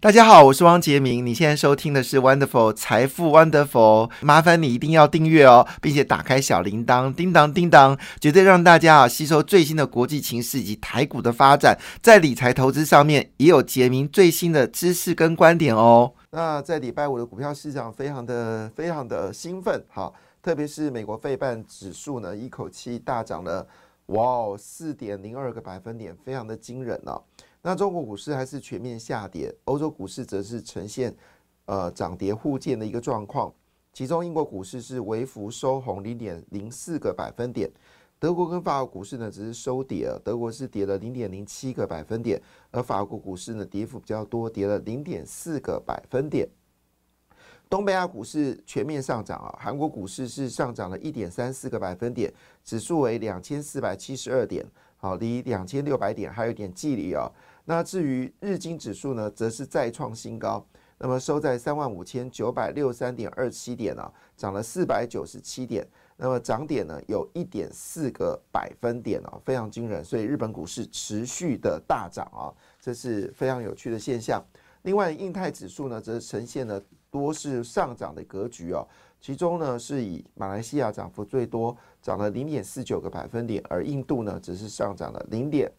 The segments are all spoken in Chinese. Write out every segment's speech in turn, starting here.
大家好，我是汪杰明。你现在收听的是 Wonderful 财富 Wonderful，麻烦你一定要订阅哦，并且打开小铃铛，叮当叮当，绝对让大家啊吸收最新的国际情势以及台股的发展，在理财投资上面也有杰明最新的知识跟观点哦。那在礼拜五的股票市场非常的非常的兴奋，好，特别是美国费半指数呢，一口气大涨了，哇哦，四点零二个百分点，非常的惊人哦。那中国股市还是全面下跌，欧洲股市则是呈现呃涨跌互见的一个状况。其中英国股市是微幅收红零点零四个百分点，德国跟法国股市呢只是收跌了，德国是跌了零点零七个百分点，而法国股市呢跌幅比较多，跌了零点四个百分点。东北亚股市全面上涨啊，韩国股市是上涨了一点三四个百分点，指数为两千四百七十二点。好，离两千六百点还有一点距离哦。那至于日经指数呢，则是再创新高，那么收在三万五千九百六十三点二七点啊，涨了四百九十七点，那么涨点呢有一点四个百分点啊，非常惊人。所以日本股市持续的大涨啊，这是非常有趣的现象。另外，印太指数呢，则呈现了多是上涨的格局哦。其中呢，是以马来西亚涨幅最多，涨了零点四九个百分点，而印度呢，只是上涨了零点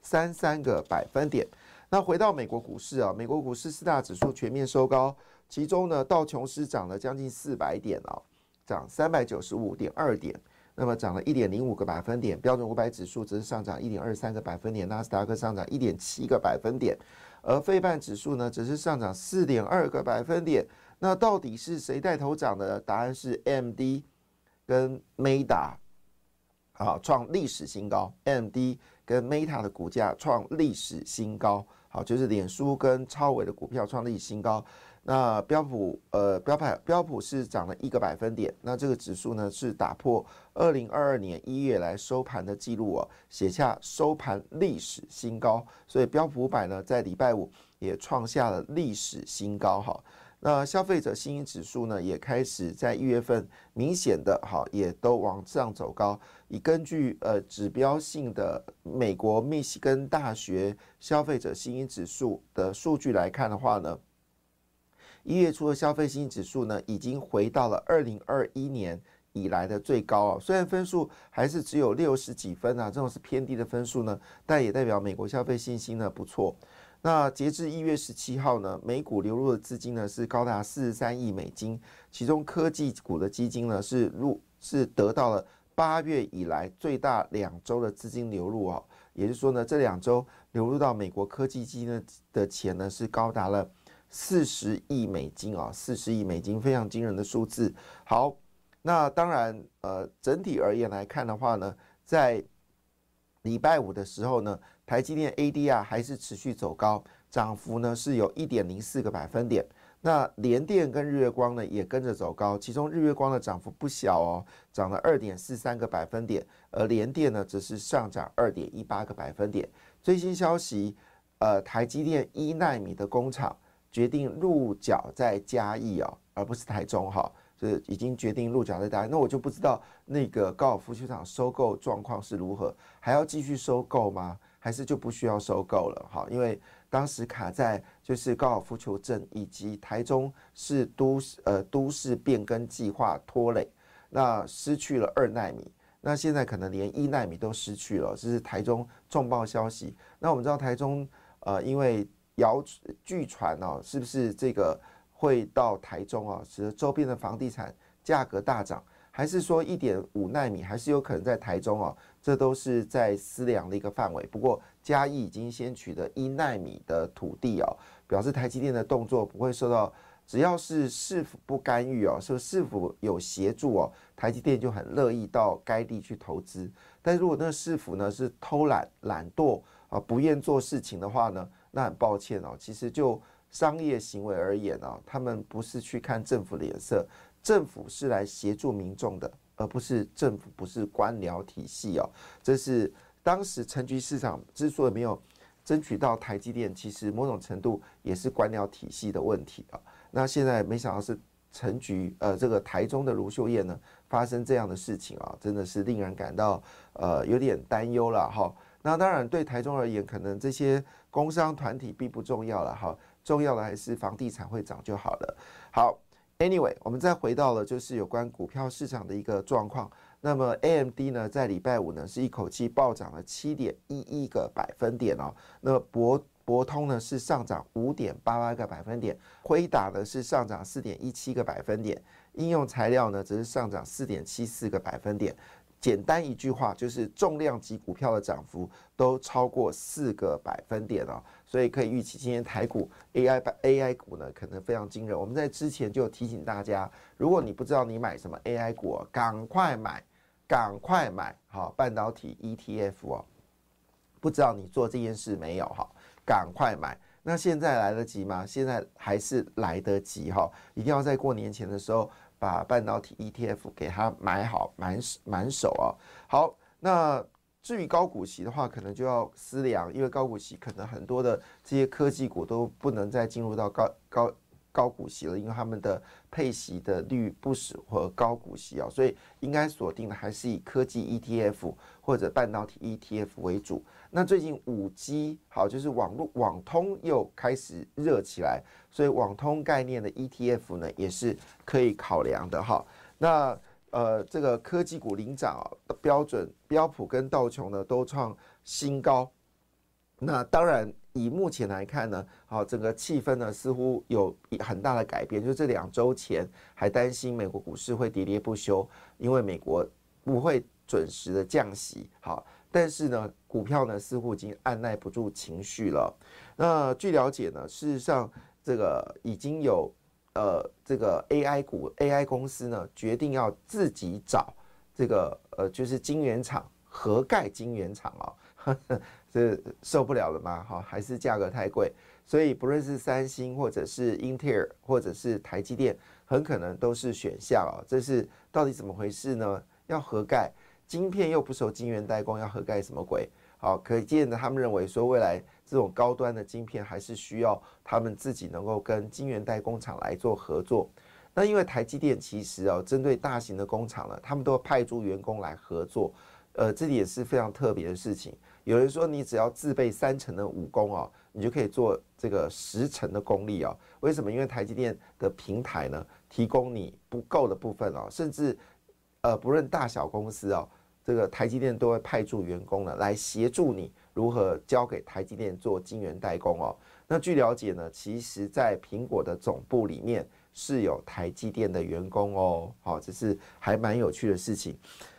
三三个百分点。那回到美国股市啊，美国股市四大指数全面收高，其中呢，道琼斯涨了将近四百点啊，涨三百九十五点二点，那么涨了一点零五个百分点。标准五百指数则是上涨一点二三个百分点，纳斯达克上涨一点七个百分点，而费半指数呢，只是上涨四点二个百分点。那到底是谁带头涨的？答案是 MD 跟 Meta 啊，创历史新高。MD 跟 Meta 的股价创历史新高，好，就是脸书跟超伟的股票创历史新高。那标普呃标牌标普是涨了一个百分点，那这个指数呢是打破二零二二年一月来收盘的记录哦，写下收盘历史新高。所以标普五百呢在礼拜五也创下了历史新高，哈。那消费者信心指数呢，也开始在一月份明显的哈，也都往上走高。以根据呃指标性的美国密西根大学消费者信心指数的数据来看的话呢，一月初的消费信心指数呢，已经回到了二零二一年以来的最高啊。虽然分数还是只有六十几分啊，这种是偏低的分数呢，但也代表美国消费信心呢不错。那截至一月十七号呢，美股流入的资金呢是高达四十三亿美金，其中科技股的基金呢是入是得到了八月以来最大两周的资金流入哦，也就是说呢，这两周流入到美国科技基金的钱呢是高达了四十亿美金啊，四十亿美金非常惊人的数字。好，那当然呃，整体而言来看的话呢，在礼拜五的时候呢。台积电 ADR 还是持续走高，涨幅呢是有一点零四个百分点。那联电跟日月光呢也跟着走高，其中日月光的涨幅不小哦，涨了二点四三个百分点，而联电呢则是上涨二点一八个百分点。最新消息，呃，台积电一纳米的工厂决定入脚在嘉义哦，而不是台中哈。就是已经决定入脚在大，那我就不知道那个高尔夫球场收购状况是如何，还要继续收购吗？还是就不需要收购了？哈，因为当时卡在就是高尔夫球镇以及台中市都市呃都市变更计划拖累，那失去了二纳米，那现在可能连一纳米都失去了，这是台中重磅消息。那我们知道台中呃，因为谣据传哦，是不是这个？会到台中啊，使得周边的房地产价格大涨，还是说一点五纳米还是有可能在台中啊？这都是在思量的一个范围。不过嘉义已经先取得一纳米的土地哦，表示台积电的动作不会受到，只要是市府不干预哦，说市府有协助哦，台积电就很乐意到该地去投资。但如果那个市府呢是偷懒懒惰啊，不愿做事情的话呢，那很抱歉哦，其实就。商业行为而言啊，他们不是去看政府的脸色，政府是来协助民众的，而不是政府不是官僚体系哦。这是当时城局市场之所以没有争取到台积电，其实某种程度也是官僚体系的问题啊。那现在没想到是陈局，呃，这个台中的卢秀燕呢，发生这样的事情啊，真的是令人感到呃有点担忧了哈。那当然对台中而言，可能这些工商团体并不重要了哈，重要的还是房地产会涨就好了。好，Anyway，我们再回到了就是有关股票市场的一个状况。那么 AMD 呢，在礼拜五呢是一口气暴涨了七点一一个百分点哦。那博博通呢是上涨五点八八个百分点，辉达呢是上涨四点一七个百分点，应用材料呢则是上涨四点七四个百分点。简单一句话，就是重量级股票的涨幅都超过四个百分点哦，所以可以预期今天台股 AI AI 股呢可能非常惊人。我们在之前就提醒大家，如果你不知道你买什么 AI 股，赶快买，赶快买，好半导体 ETF 哦。不知道你做这件事没有哈？赶快买。那现在来得及吗？现在还是来得及哈，一定要在过年前的时候。把半导体 ETF 给它买好满满手啊！好，那至于高股息的话，可能就要思量，因为高股息可能很多的这些科技股都不能再进入到高高。高股息了，因为他们的配息的率不适合高股息啊，所以应该锁定的还是以科技 ETF 或者半导体 ETF 为主。那最近五 G 好，就是网络网通又开始热起来，所以网通概念的 ETF 呢也是可以考量的哈。那呃，这个科技股领涨啊，标准标普跟道琼呢都创新高。那当然，以目前来看呢，好，整个气氛呢似乎有很大的改变。就这两周前还担心美国股市会喋喋不休，因为美国不会准时的降息。好，但是呢，股票呢似乎已经按耐不住情绪了。那据了解呢，事实上这个已经有呃这个 AI 股 AI 公司呢决定要自己找这个呃就是晶圆厂合盖晶圆厂啊。这受不了了吗？哈，还是价格太贵？所以不论是三星，或者是英特尔，或者是台积电，很可能都是选项啊。这是到底怎么回事呢？要合盖晶片又不受晶圆代工，要合盖什么鬼？好，可见的他们认为说，未来这种高端的晶片还是需要他们自己能够跟晶圆代工厂来做合作。那因为台积电其实哦，针对大型的工厂呢，他们都派驻员工来合作。呃，这里也是非常特别的事情。有人说，你只要自备三成的武功哦，你就可以做这个十成的功力哦。为什么？因为台积电的平台呢，提供你不够的部分哦，甚至呃，不论大小公司哦，这个台积电都会派驻员工呢，来协助你如何交给台积电做晶圆代工哦。那据了解呢，其实在苹果的总部里面是有台积电的员工哦。好，这是还蛮有趣的事情。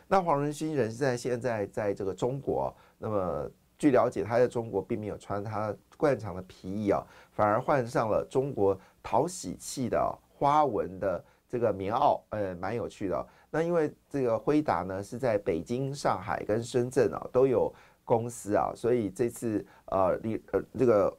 那黄仁勋人是在现在在这个中国，那么据了解，他在中国并没有穿他惯常的皮衣哦，反而换上了中国讨喜气的花纹的这个棉袄，呃，蛮有趣的。那因为这个辉达呢是在北京、上海跟深圳啊都有公司啊，所以这次呃，李呃这个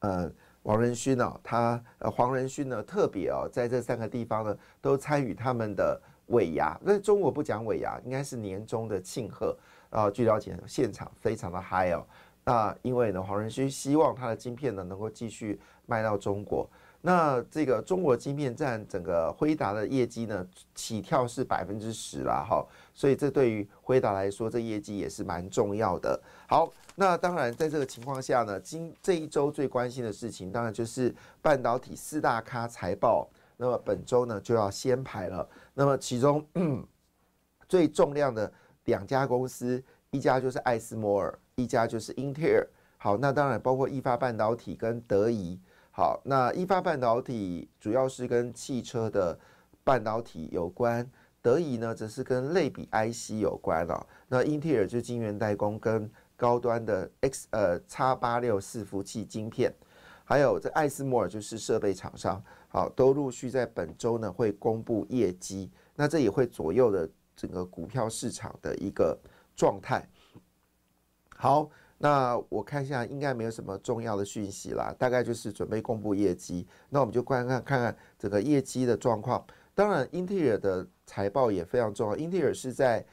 呃王仁勋呢，他呃黄仁勋呢特别啊在这三个地方呢都参与他们的。尾牙，那中国不讲尾牙，应该是年终的庆贺啊。据了解，现场非常的嗨哦。那因为呢，黄仁勋希望他的晶片呢能够继续卖到中国。那这个中国晶片占整个辉达的业绩呢，起跳是百分之十啦，哈。所以这对于辉达来说，这业绩也是蛮重要的。好，那当然在这个情况下呢，今这一周最关心的事情，当然就是半导体四大咖财报。那么本周呢就要先排了。那么其中 最重量的两家公司，一家就是艾斯摩尔，一家就是英特尔。好，那当然包括易发半导体跟德仪。好，那易发半导体主要是跟汽车的半导体有关，德仪呢则是跟类比 IC 有关了。那英特尔就晶圆代工跟高端的 X 呃 X 八六伺服器晶片。还有这艾斯摩尔就是设备厂商，好，都陆续在本周呢会公布业绩，那这也会左右的整个股票市场的一个状态。好，那我看一下，应该没有什么重要的讯息啦，大概就是准备公布业绩，那我们就观看看看整个业绩的状况。当然，英特尔的财报也非常重要，英特尔是在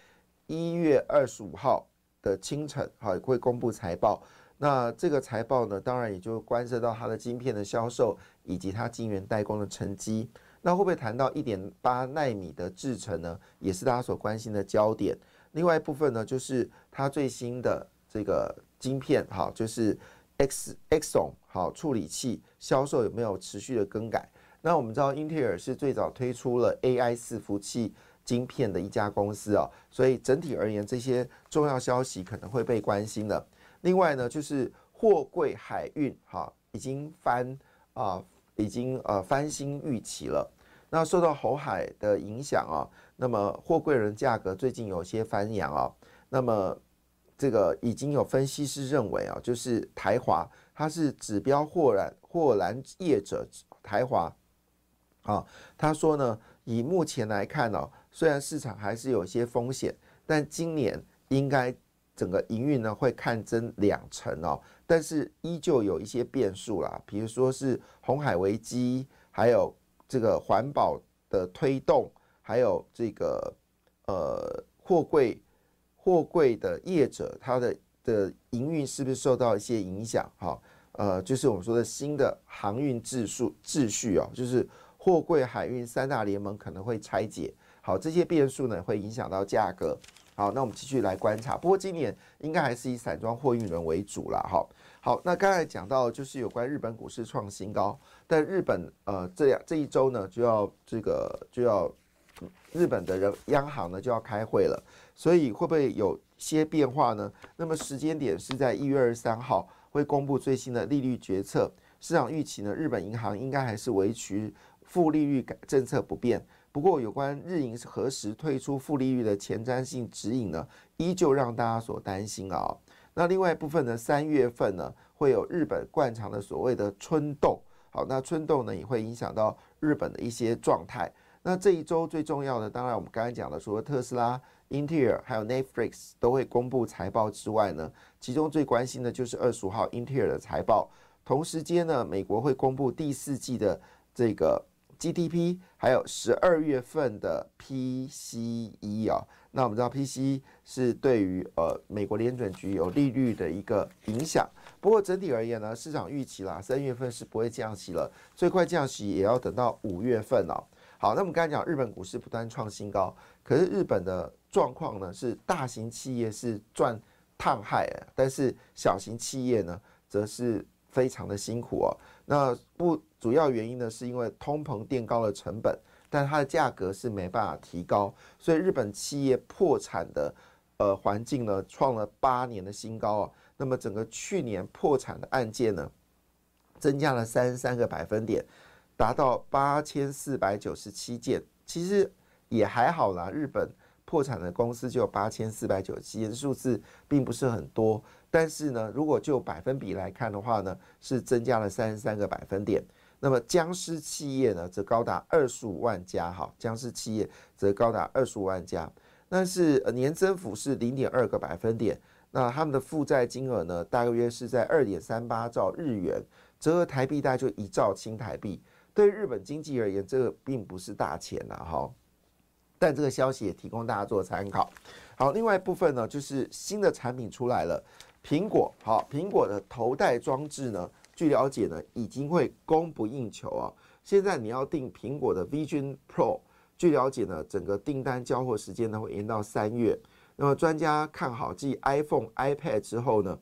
一月二十五号的清晨，好会公布财报。那这个财报呢，当然也就关涉到它的晶片的销售以及它晶圆代工的成绩。那会不会谈到一点八纳米的制程呢？也是大家所关心的焦点。另外一部分呢，就是它最新的这个晶片，好，就是 X Xon 好处理器销售有没有持续的更改？那我们知道英特尔是最早推出了 AI 伺服器晶片的一家公司啊，所以整体而言，这些重要消息可能会被关心的。另外呢，就是货柜海运哈已经翻啊，已经呃翻新预期了。那受到红海的影响啊，那么货柜人价格最近有些翻扬啊。那么这个已经有分析师认为啊，就是台华它是指标货揽货揽业者台华啊，他说呢，以目前来看呢，虽然市场还是有些风险，但今年应该。整个营运呢会看增两成哦，但是依旧有一些变数啦，比如说是红海危机，还有这个环保的推动，还有这个呃货柜货柜的业者，它的的营运是不是受到一些影响？哈，呃，就是我们说的新的航运秩序秩序哦，就是货柜海运三大联盟可能会拆解，好，这些变数呢会影响到价格。好，那我们继续来观察。不过今年应该还是以散装货运轮为主了。哈，好，那刚才讲到就是有关日本股市创新高，但日本呃这两这一周呢就要这个就要日本的人央行呢就要开会了，所以会不会有些变化呢？那么时间点是在一月二十三号会公布最新的利率决策，市场预期呢日本银行应该还是维持负利率改政策不变。不过，有关日银何时退出负利率的前瞻性指引呢，依旧让大家所担心啊。那另外一部分呢，三月份呢会有日本惯常的所谓的春斗，好，那春斗呢也会影响到日本的一些状态。那这一周最重要的，当然我们刚才讲的，除了特斯拉、英特尔还有 Netflix 都会公布财报之外呢，其中最关心的就是二十五号英特尔的财报。同时间呢，美国会公布第四季的这个。GDP 还有十二月份的 PCE 啊，那我们知道 PCE 是对于呃美国联准局有利率的一个影响。不过整体而言呢，市场预期啦，三月份是不会降息了，最快降息也要等到五月份哦。好，那我们刚才讲日本股市不断创新高，可是日本的状况呢是大型企业是赚烫害，但是小型企业呢则是非常的辛苦哦。那不。主要原因呢，是因为通膨垫高了成本，但它的价格是没办法提高，所以日本企业破产的呃环境呢，创了八年的新高啊。那么整个去年破产的案件呢，增加了三十三个百分点，达到八千四百九十七件。其实也还好啦，日本破产的公司就有八千四百九十七件，数字并不是很多。但是呢，如果就百分比来看的话呢，是增加了三十三个百分点。那么僵尸企业呢，则高达二十五万家，哈，僵尸企业则高达二十五万家，但是年增幅是零点二个百分点。那他们的负债金额呢，大约是在二点三八兆日元，折合台币大概就一兆新台币。对日本经济而言，这个并不是大钱呐，哈。但这个消息也提供大家做参考。好，另外一部分呢，就是新的产品出来了，苹果，好，苹果的头戴装置呢。据了解呢，已经会供不应求啊！现在你要订苹果的 Vision Pro，据了解呢，整个订单交货时间呢会延到三月。那么专家看好继 iPhone、iPad 之后呢，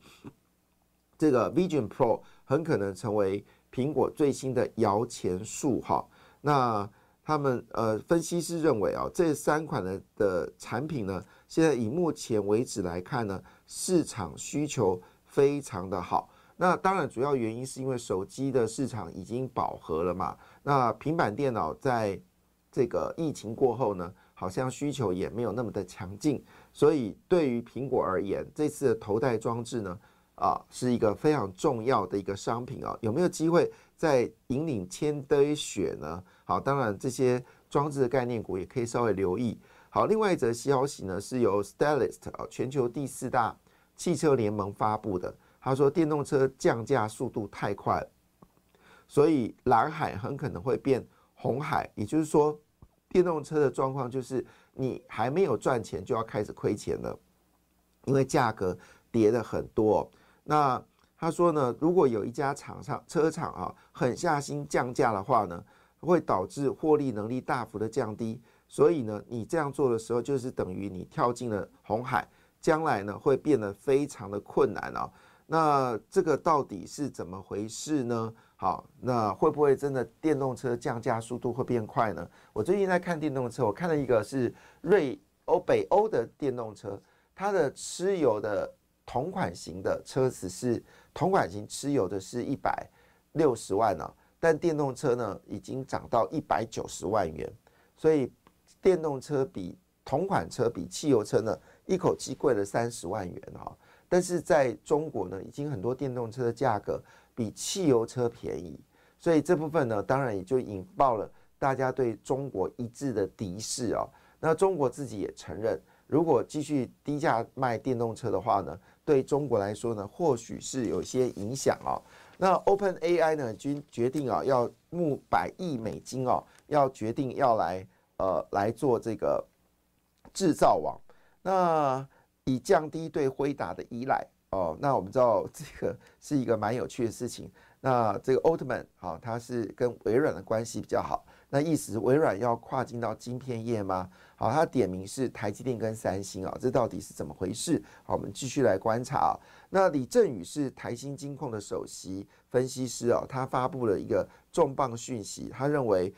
这个 Vision Pro 很可能成为苹果最新的摇钱树哈。那他们呃分析师认为啊，这三款的的产品呢，现在以目前为止来看呢，市场需求非常的好。那当然，主要原因是因为手机的市场已经饱和了嘛。那平板电脑在这个疫情过后呢，好像需求也没有那么的强劲。所以对于苹果而言，这次的头戴装置呢，啊，是一个非常重要的一个商品啊。有没有机会再引领千堆雪呢？好，当然这些装置的概念股也可以稍微留意。好，另外一则消息呢，是由 Stellist 啊，全球第四大汽车联盟发布的。他说，电动车降价速度太快，所以蓝海很可能会变红海。也就是说，电动车的状况就是你还没有赚钱就要开始亏钱了，因为价格跌的很多。那他说呢，如果有一家厂商车厂啊狠下心降价的话呢，会导致获利能力大幅的降低。所以呢，你这样做的时候，就是等于你跳进了红海，将来呢会变得非常的困难啊。那这个到底是怎么回事呢？好，那会不会真的电动车降价速度会变快呢？我最近在看电动车，我看了一个是瑞欧北欧的电动车，它的持有的同款型的车子是同款型持有的是一百六十万呢，但电动车呢已经涨到一百九十万元，所以电动车比同款车比汽油车呢一口气贵了三十万元哈。但是在中国呢，已经很多电动车的价格比汽油车便宜，所以这部分呢，当然也就引爆了大家对中国一致的敌视啊。那中国自己也承认，如果继续低价卖电动车的话呢，对中国来说呢，或许是有些影响啊。那 Open AI 呢，均决定啊，要募百亿美金哦，要决定要来呃来做这个制造网。那以降低对辉达的依赖哦，那我们知道 这个是一个蛮有趣的事情。那这个奥特曼好，他是跟微软的关系比较好。那意思微软要跨进到晶片业吗？好，他点名是台积电跟三星啊，这到底是怎么回事？好，我们继续来观察。那李振宇是台新金控的首席分析师啊，他发布了一个重磅讯息，他认为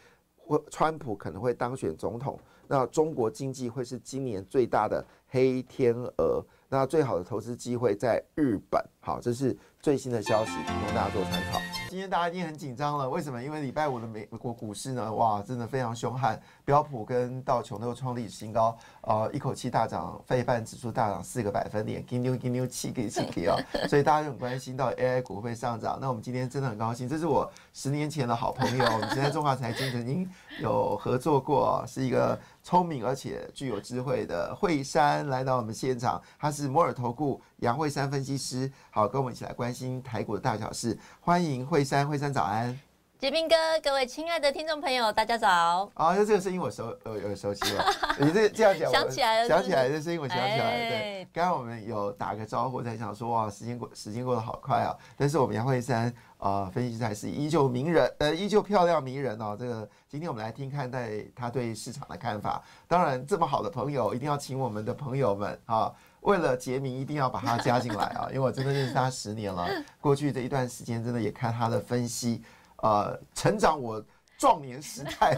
川普可能会当选总统，那中国经济会是今年最大的。黑天鹅，那最好的投资机会在日本。好，这是最新的消息，供大家做参考。今天大家已经很紧张了，为什么？因为礼拜五的美国股市呢，哇，真的非常凶悍，标普跟道琼都创历史新高，呃，一口气大涨，费半指数大涨四个百分点，金牛金牛七个七个啊，所以大家就很关心到 AI 股会上涨。那我们今天真的很高兴，这是我十年前的好朋友，我们现在中华财经曾经有合作过，是一个聪明而且具有智慧的惠山来到我们现场，他是摩尔投顾杨惠山分析师。好，跟我们一起来关心台股的大小事。欢迎惠山，惠山早安，杰斌哥，各位亲爱的听众朋友，大家早。啊，就这个声音我熟，呃，有熟悉了。你这这样讲，想起来了，想起来的声音我想起来了。对，刚刚我们有打个招呼，在想说，哇，时间过，时间过得好快啊。但是我们杨惠山啊，分析师还是依旧迷人，呃，依旧漂亮迷人哦。这个今天我们来听看待他对市场的看法。当然，这么好的朋友，一定要请我们的朋友们啊。为了杰明，一定要把他加进来啊！因为我真的认识他十年了，过去这一段时间真的也看他的分析，呃，成长我 壮年时代。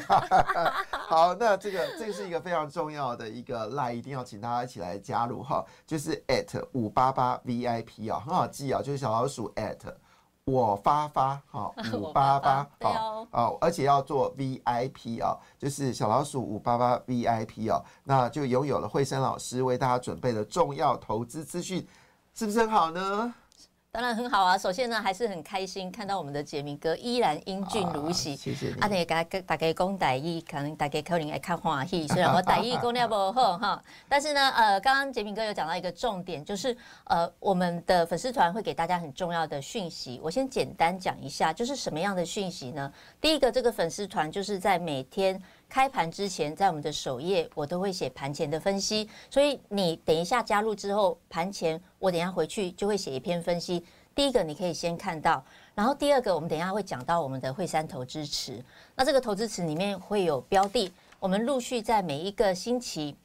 好，那这个这个是一个非常重要的一个赖，一定要请大家一起来加入哈，就是 at 五八八 VIP 啊，很好记啊，就是小老鼠 at。我发发好 五八八好啊，而且要做 VIP 啊，就是小老鼠五八八 VIP 哦，那就拥有了慧生老师为大家准备的重要投资资讯，是不是很好呢？当然很好啊！首先呢，还是很开心看到我们的杰明哥依然英俊如昔。谢谢你。啊，你大家大家讲台意，可能大家可能爱看欢喜。虽然我台意讲了不好哈，但是呢，呃，刚刚杰明哥有讲到一个重点，就是呃，我们的粉丝团会给大家很重要的讯息。我先简单讲一下，就是什么样的讯息呢？第一个，这个粉丝团就是在每天。开盘之前，在我们的首页，我都会写盘前的分析，所以你等一下加入之后，盘前我等下回去就会写一篇分析。第一个你可以先看到，然后第二个我们等一下会讲到我们的惠山投资池，那这个投资池里面会有标的，我们陆续在每一个星期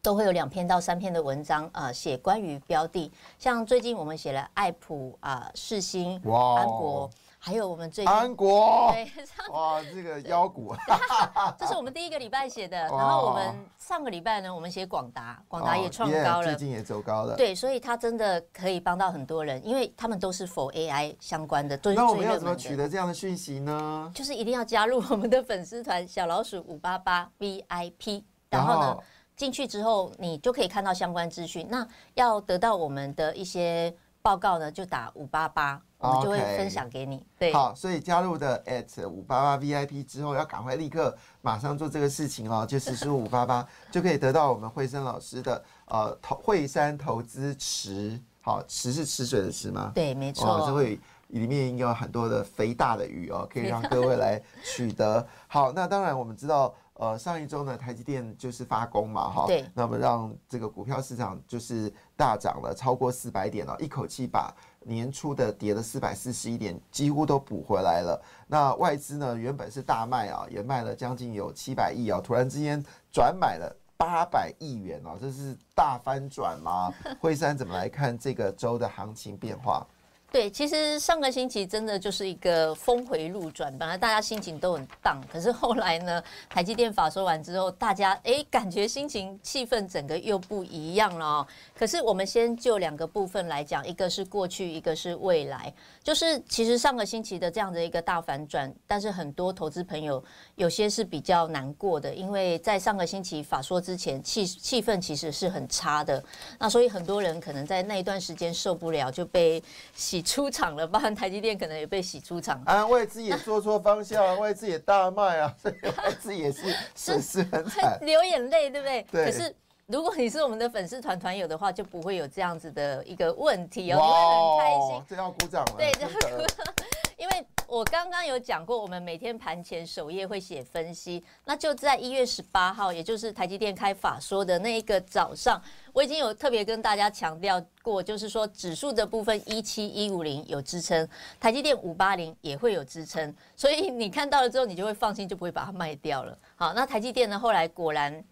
都会有两篇到三篇的文章啊，写关于标的，像最近我们写了爱普啊、世新、安国。还有我们最安国，哇，这个妖股，这是我们第一个礼拜写的。然后我们上个礼拜呢，我们写广达，广达也创高了，最近也走高了。对，所以它真的可以帮到很多人，因为他们都是否 AI 相关的。那我们要怎么取得这样的讯息呢？就是一定要加入我们的粉丝团小老鼠五八八 VIP，然后呢进去之后，你就可以看到相关资讯。那要得到我们的一些报告呢，就打五八八。我就会分享给你。对，好，所以加入的 at 五八八 VIP 之后，要赶快立刻马上做这个事情哦，就实施五八八就可以得到我们惠生老师的呃投惠山投资池。好，池是池水的池吗？对，没错。这会里面应该有很多的肥大的鱼哦，可以让各位来取得。好，那当然我们知道。呃，上一周呢，台积电就是发功嘛，哈，那么让这个股票市场就是大涨了超过四百点了，一口气把年初的跌了四百四十一点，几乎都补回来了。那外资呢，原本是大卖啊，也卖了将近有七百亿啊，突然之间转买了八百亿元啊，这是大翻转吗？惠山怎么来看这个周的行情变化？对，其实上个星期真的就是一个峰回路转，本来大家心情都很荡，可是后来呢，台积电法说完之后，大家哎感觉心情气氛整个又不一样了哦。可是我们先就两个部分来讲，一个是过去，一个是未来。就是其实上个星期的这样的一个大反转，但是很多投资朋友有些是比较难过的，因为在上个星期法说之前，气气氛其实是很差的，那所以很多人可能在那一段时间受不了，就被洗。出场了，包含台积电可能也被洗出场。啊，外资也做错方向，外资也大卖啊，所以外资也是损失很惨，流眼泪，对不对？对。可是如果你是我们的粉丝团团友的话，就不会有这样子的一个问题哦，你会很开心。这要鼓掌了。对，这要鼓掌，因为。我刚刚有讲过，我们每天盘前首页会写分析，那就在一月十八号，也就是台积电开法说的那一个早上，我已经有特别跟大家强调过，就是说指数的部分一七一五零有支撑，台积电五八零也会有支撑，所以你看到了之后，你就会放心，就不会把它卖掉了。好，那台积电呢，后来果然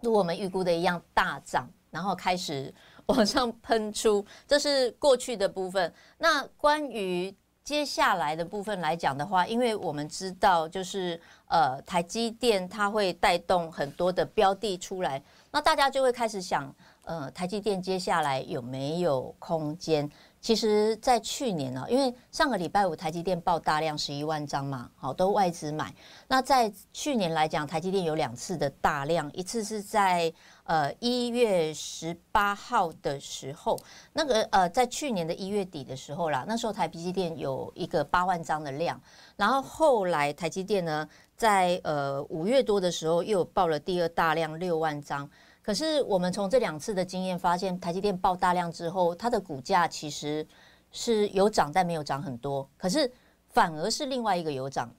如我们预估的一样大涨，然后开始往上喷出，这是过去的部分。那关于接下来的部分来讲的话，因为我们知道，就是呃，台积电它会带动很多的标的出来，那大家就会开始想，呃，台积电接下来有没有空间？其实，在去年呢，因为上个礼拜五台积电报大量十一万张嘛，好，都外资买。那在去年来讲，台积电有两次的大量，一次是在呃一月十八号的时候，那个呃在去年的一月底的时候啦，那时候台积电有一个八万张的量，然后后来台积电呢，在呃五月多的时候又报了第二大量六万张。可是我们从这两次的经验发现，台积电爆大量之后，它的股价其实是有涨，但没有涨很多。可是反而是另外一个有涨。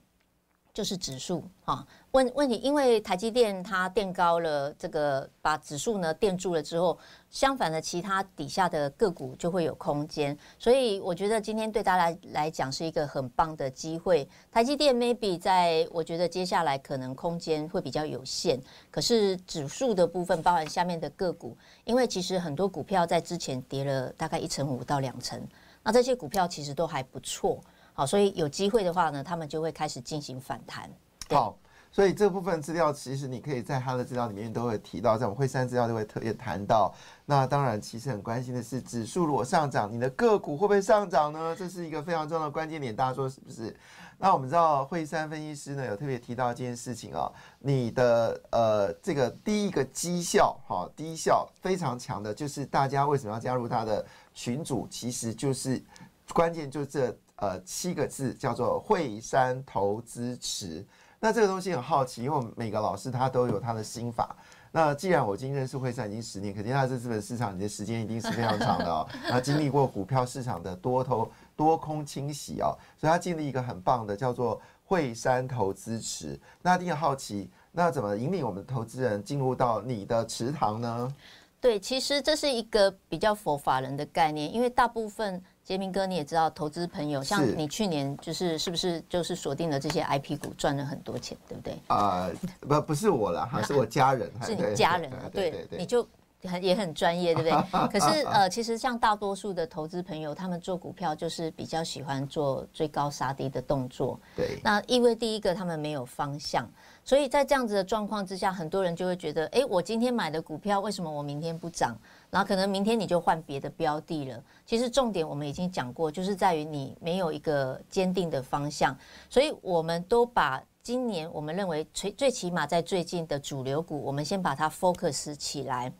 就是指数哈，问问题，因为台积电它垫高了这个，把指数呢垫住了之后，相反的，其他底下的个股就会有空间，所以我觉得今天对大家来讲是一个很棒的机会。台积电 maybe 在我觉得接下来可能空间会比较有限，可是指数的部分，包含下面的个股，因为其实很多股票在之前跌了大概一成五到两成，那这些股票其实都还不错。好，所以有机会的话呢，他们就会开始进行反弹。好，所以这部分资料其实你可以在他的资料里面都会提到，在我们会山资料都会特别谈到。那当然，其实很关心的是，指数如果上涨，你的个股会不会上涨呢？这是一个非常重要的关键点，大家说是不是？那我们知道惠山分析师呢有特别提到一件事情啊，你的呃这个第一个绩效哈低效非常强的，就是大家为什么要加入他的群组？其实就是关键就是这。呃，七个字叫做惠山投资池。那这个东西很好奇，因为每个老师他都有他的心法。那既然我已经认识惠山已经十年，可见他在资本市场你的时间一定是非常长的哦。那经历过股票市场的多头多空清洗哦，所以他建立一个很棒的叫做惠山投资池。那一定好奇，那怎么引领我们的投资人进入到你的池塘呢？对，其实这是一个比较佛法人的概念，因为大部分。杰明哥，你也知道，投资朋友像你去年就是是不是就是锁定了这些 IP 股，赚了很多钱，对不对？啊，不不是我了，是我家人，是你家人，对，你就很也很专业，对不对？可是呃，其实像大多数的投资朋友，他们做股票就是比较喜欢做追高杀低的动作，对。那因为第一个他们没有方向。所以在这样子的状况之下，很多人就会觉得，哎，我今天买的股票为什么我明天不涨？然后可能明天你就换别的标的了。其实重点我们已经讲过，就是在于你没有一个坚定的方向。所以我们都把今年我们认为最最起码在最近的主流股，我们先把它 focus 起来，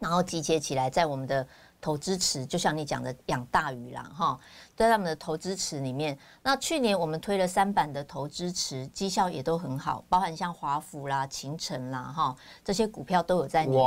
然后集结起来，在我们的。投资池就像你讲的养大鱼啦，哈，在他们的投资池里面。那去年我们推了三版的投资池，绩效也都很好，包含像华府啦、秦城啦，哈，这些股票都有在里面。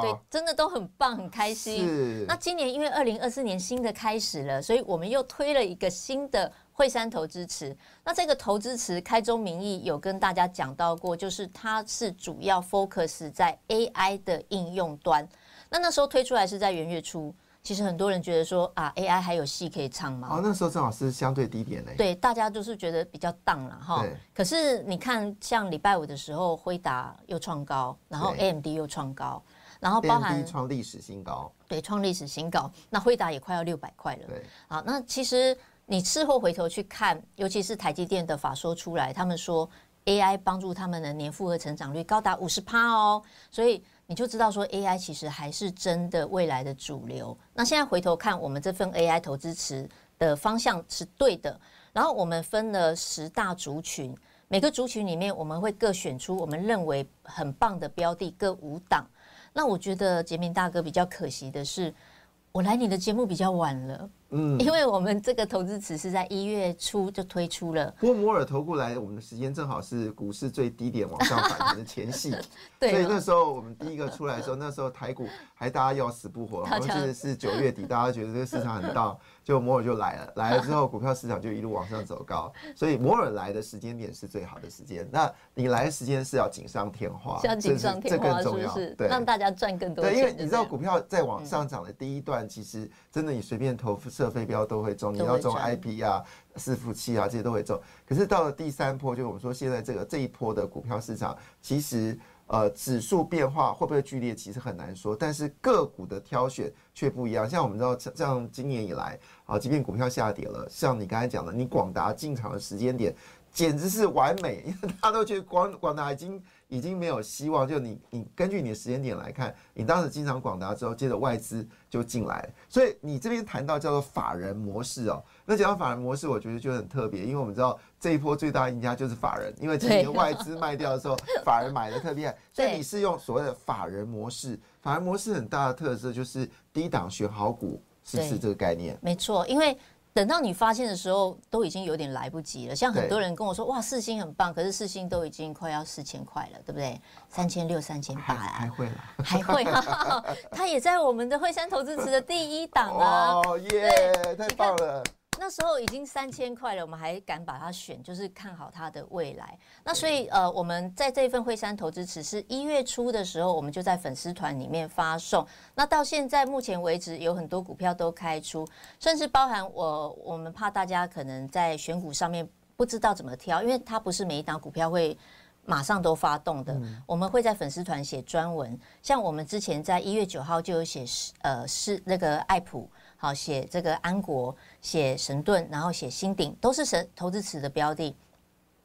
对，真的都很棒，很开心。那今年因为二零二四年新的开始了，所以我们又推了一个新的惠山投资池。那这个投资池开宗明义有跟大家讲到过，就是它是主要 focus 在 AI 的应用端。那那时候推出来是在元月初，其实很多人觉得说啊，AI 还有戏可以唱吗？哦，那时候正好是相对低点嘞。对，大家都是觉得比较荡了哈。可是你看，像礼拜五的时候，辉达又创高，然后 AMD 又创高，然后包含创历史新高。对，创历史新高。那辉达也快要六百块了。对。好，那其实你事后回头去看，尤其是台积电的法说出来，他们说 AI 帮助他们的年复合成长率高达五十趴哦，所以。你就知道说 AI 其实还是真的未来的主流。那现在回头看，我们这份 AI 投资池的方向是对的。然后我们分了十大族群，每个族群里面我们会各选出我们认为很棒的标的，各五档。那我觉得杰明大哥比较可惜的是，我来你的节目比较晚了。嗯，因为我们这个投资词是在一月初就推出了。不过摩尔投过来，我们的时间正好是股市最低点往上反弹的前夕，所以那时候我们第一个出来的时候，那时候台股还大家要死不活，我记得是九月底，大家觉得这个市场很大，就摩尔就来了，来了之后股票市场就一路往上走高，所以摩尔来的时间点是最好的时间。那你来的时间是要锦上添花，要锦上添花是不是？对，让大家赚更多。对，因为你知道股票在往上涨的第一段，其实真的你随便投。射飞镖都会中，你要中 IP 啊、伺服器啊这些都会中。可是到了第三波，就我们说现在这个这一波的股票市场，其实呃指数变化会不会剧烈，其实很难说。但是个股的挑选却不一样。像我们知道，像今年以来啊，即便股票下跌了，像你刚才讲的，你广达进场的时间点简直是完美，因为大家都觉得广广达已经。已经没有希望，就你你根据你的时间点来看，你当时经常广达之后，接着外资就进来，所以你这边谈到叫做法人模式哦，那讲到法人模式，我觉得就很特别，因为我们知道这一波最大赢家就是法人，因为今年外资卖掉的时候，法人买的特厉害，所以你是用所谓的法人模式，法人模式很大的特色就是低档选好股，是不是这个概念？没错，因为。等到你发现的时候，都已经有点来不及了。像很多人跟我说：“哇，四星很棒，可是四星都已经快要四千块了，对不对？三千六、三千八啊，还会啦，还会。他也在我们的惠山投资池的第一档啊！哦耶，太棒了。那时候已经三千块了，我们还敢把它选，就是看好它的未来。那所以呃，我们在这份惠山投资池是一月初的时候，我们就在粉丝团里面发送。那到现在目前为止，有很多股票都开出，甚至包含我，我们怕大家可能在选股上面不知道怎么挑，因为它不是每一档股票会马上都发动的。我们会在粉丝团写专文，像我们之前在一月九号就有写是呃是那个爱普。好，写这个安国，写神盾，然后写新鼎，都是神投资池的标的。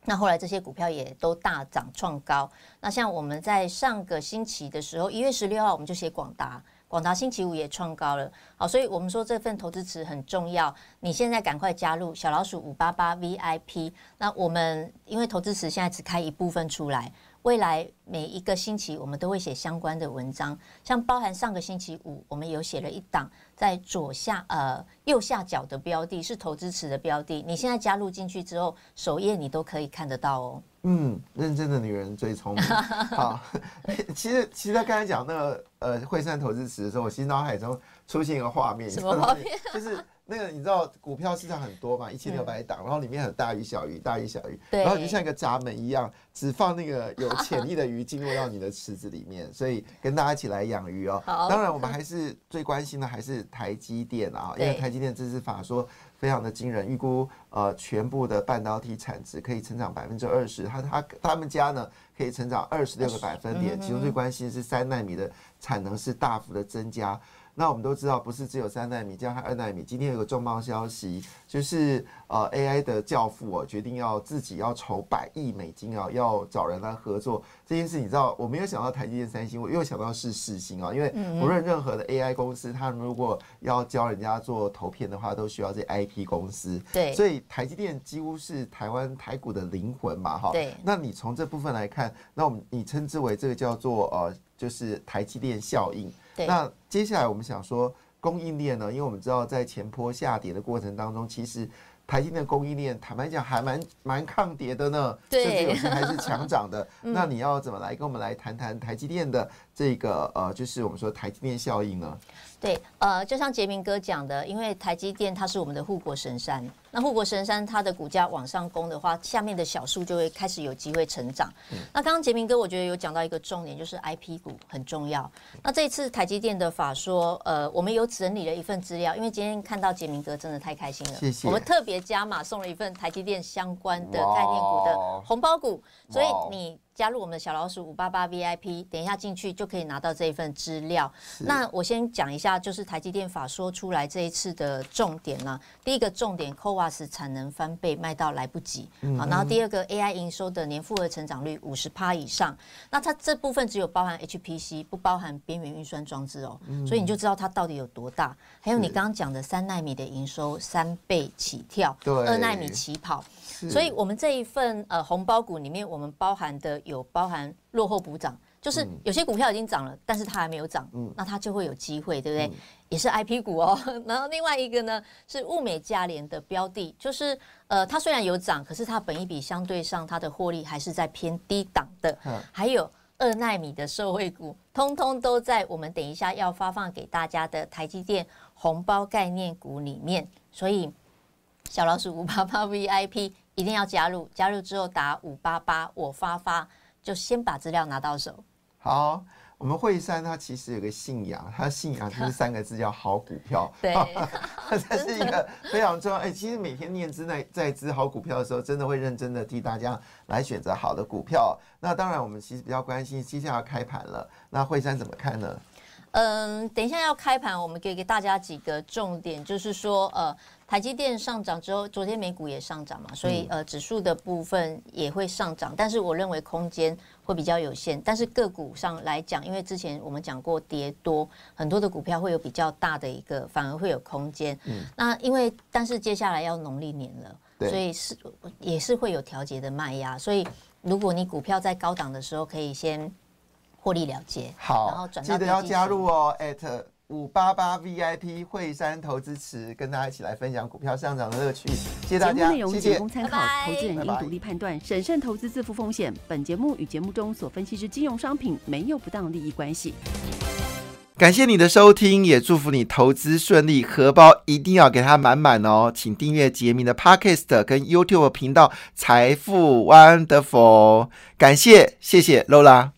那后来这些股票也都大涨创高。那像我们在上个星期的时候，一月十六号我们就写广达，广达星期五也创高了。好，所以我们说这份投资池很重要。你现在赶快加入小老鼠五八八 VIP。那我们因为投资池现在只开一部分出来。未来每一个星期，我们都会写相关的文章，像包含上个星期五，我们有写了一档在左下呃右下角的标的，是投资池的标的。你现在加入进去之后，首页你都可以看得到哦。嗯，认真的女人最聪明。好，其实其实他刚才讲那个呃惠善投资池的时候，我心脑海中出现一个画面，什么画面？就是。那个你知道股票市场很多嘛，一千六百档，然后里面有大鱼小鱼，大鱼小鱼，然后就像一个闸门一样，只放那个有潜力的鱼进入到你的池子里面，所以跟大家一起来养鱼哦。当然我们还是最关心的还是台积电啊，因为台积电这次法说非常的惊人，预估呃全部的半导体产值可以成长百分之二十，他他他们家呢可以成长二十六个百分点，其中最关心是三纳米的产能是大幅的增加。那我们都知道，不是只有三纳米，加上二纳米。今天有个重磅消息，就是呃，AI 的教父哦，决定要自己要筹百亿美金啊，要找人来合作这件事。你知道，我没有想到台积电、三星，我又想到是世星啊，因为不论任何的 AI 公司，他们如果要教人家做投片的话，都需要这 IP 公司。对，所以台积电几乎是台湾台股的灵魂嘛，哈。对。那你从这部分来看，那我们你称之为这个叫做呃，就是台积电效应。对那接下来我们想说供应链呢？因为我们知道在前坡下跌的过程当中，其实台积电供应链坦白讲还蛮蛮抗跌的呢，甚至有些还是强涨的。那你要怎么来跟我们来谈谈台积电的这个呃，就是我们说台积电效应呢？对，呃，就像杰明哥讲的，因为台积电它是我们的护国神山。那护国神山它的股价往上攻的话，下面的小数就会开始有机会成长。那刚刚杰明哥，我觉得有讲到一个重点，就是 I P 股很重要。那这一次台积电的法说，呃，我们有整理了一份资料，因为今天看到杰明哥真的太开心了，谢谢我们特别加码送了一份台积电相关的概念股的红包股，所以你。加入我们的小老鼠五八八 VIP，等一下进去就可以拿到这一份资料。那我先讲一下，就是台积电法说出来这一次的重点呢、第一个重点，CoWAS 产能翻倍卖到来不及，好，然后第二个 AI 营收的年复合成长率五十趴以上，那它这部分只有包含 HPC，不包含边缘运算装置哦，所以你就知道它到底有多大。还有你刚刚讲的三纳米的营收三倍起跳，二纳米起跑，所以我们这一份呃红包股里面，我们包含的有包含落后补涨，就是有些股票已经涨了，但是它还没有涨，那它就会有机会，对不对？也是 I P 股哦。然后另外一个呢是物美价廉的标的，就是呃它虽然有涨，可是它本一比相对上它的获利还是在偏低档的。还有二纳米的受惠股，通通都在我们等一下要发放给大家的台积电红包概念股里面，所以。小老鼠五八八 VIP 一定要加入，加入之后打五八八我发发，就先把资料拿到手。好，我们惠山它其实有个信仰，它信仰就是三个字叫好股票。对 这是一个非常重要。哎、其实每天念资在在资好股票的时候，真的会认真的替大家来选择好的股票。那当然，我们其实比较关心接下来要开盘了，那惠山怎么看呢？嗯，等一下要开盘，我们给给大家几个重点，就是说，呃，台积电上涨之后，昨天美股也上涨嘛，所以呃，指数的部分也会上涨，但是我认为空间会比较有限。但是个股上来讲，因为之前我们讲过跌多，很多的股票会有比较大的一个，反而会有空间。那因为但是接下来要农历年了，所以是也是会有调节的卖压，所以如果你股票在高档的时候，可以先获利了结，然后好，记得要加入哦，at 五八八 VIP 惠山投资池，跟大家一起来分享股票上涨的乐趣。谢谢大家，节目内容仅供。参考拜拜，投资人应独立判断、审慎投资、自负风险。本节目与节目中所分析之金融商品没有不当利益关系。感谢你的收听，也祝福你投资顺利，荷包一定要给它满满哦！请订阅杰明的 Podcast 跟 YouTube 频道《财富 Wonderful》，感谢，谢谢 Lola。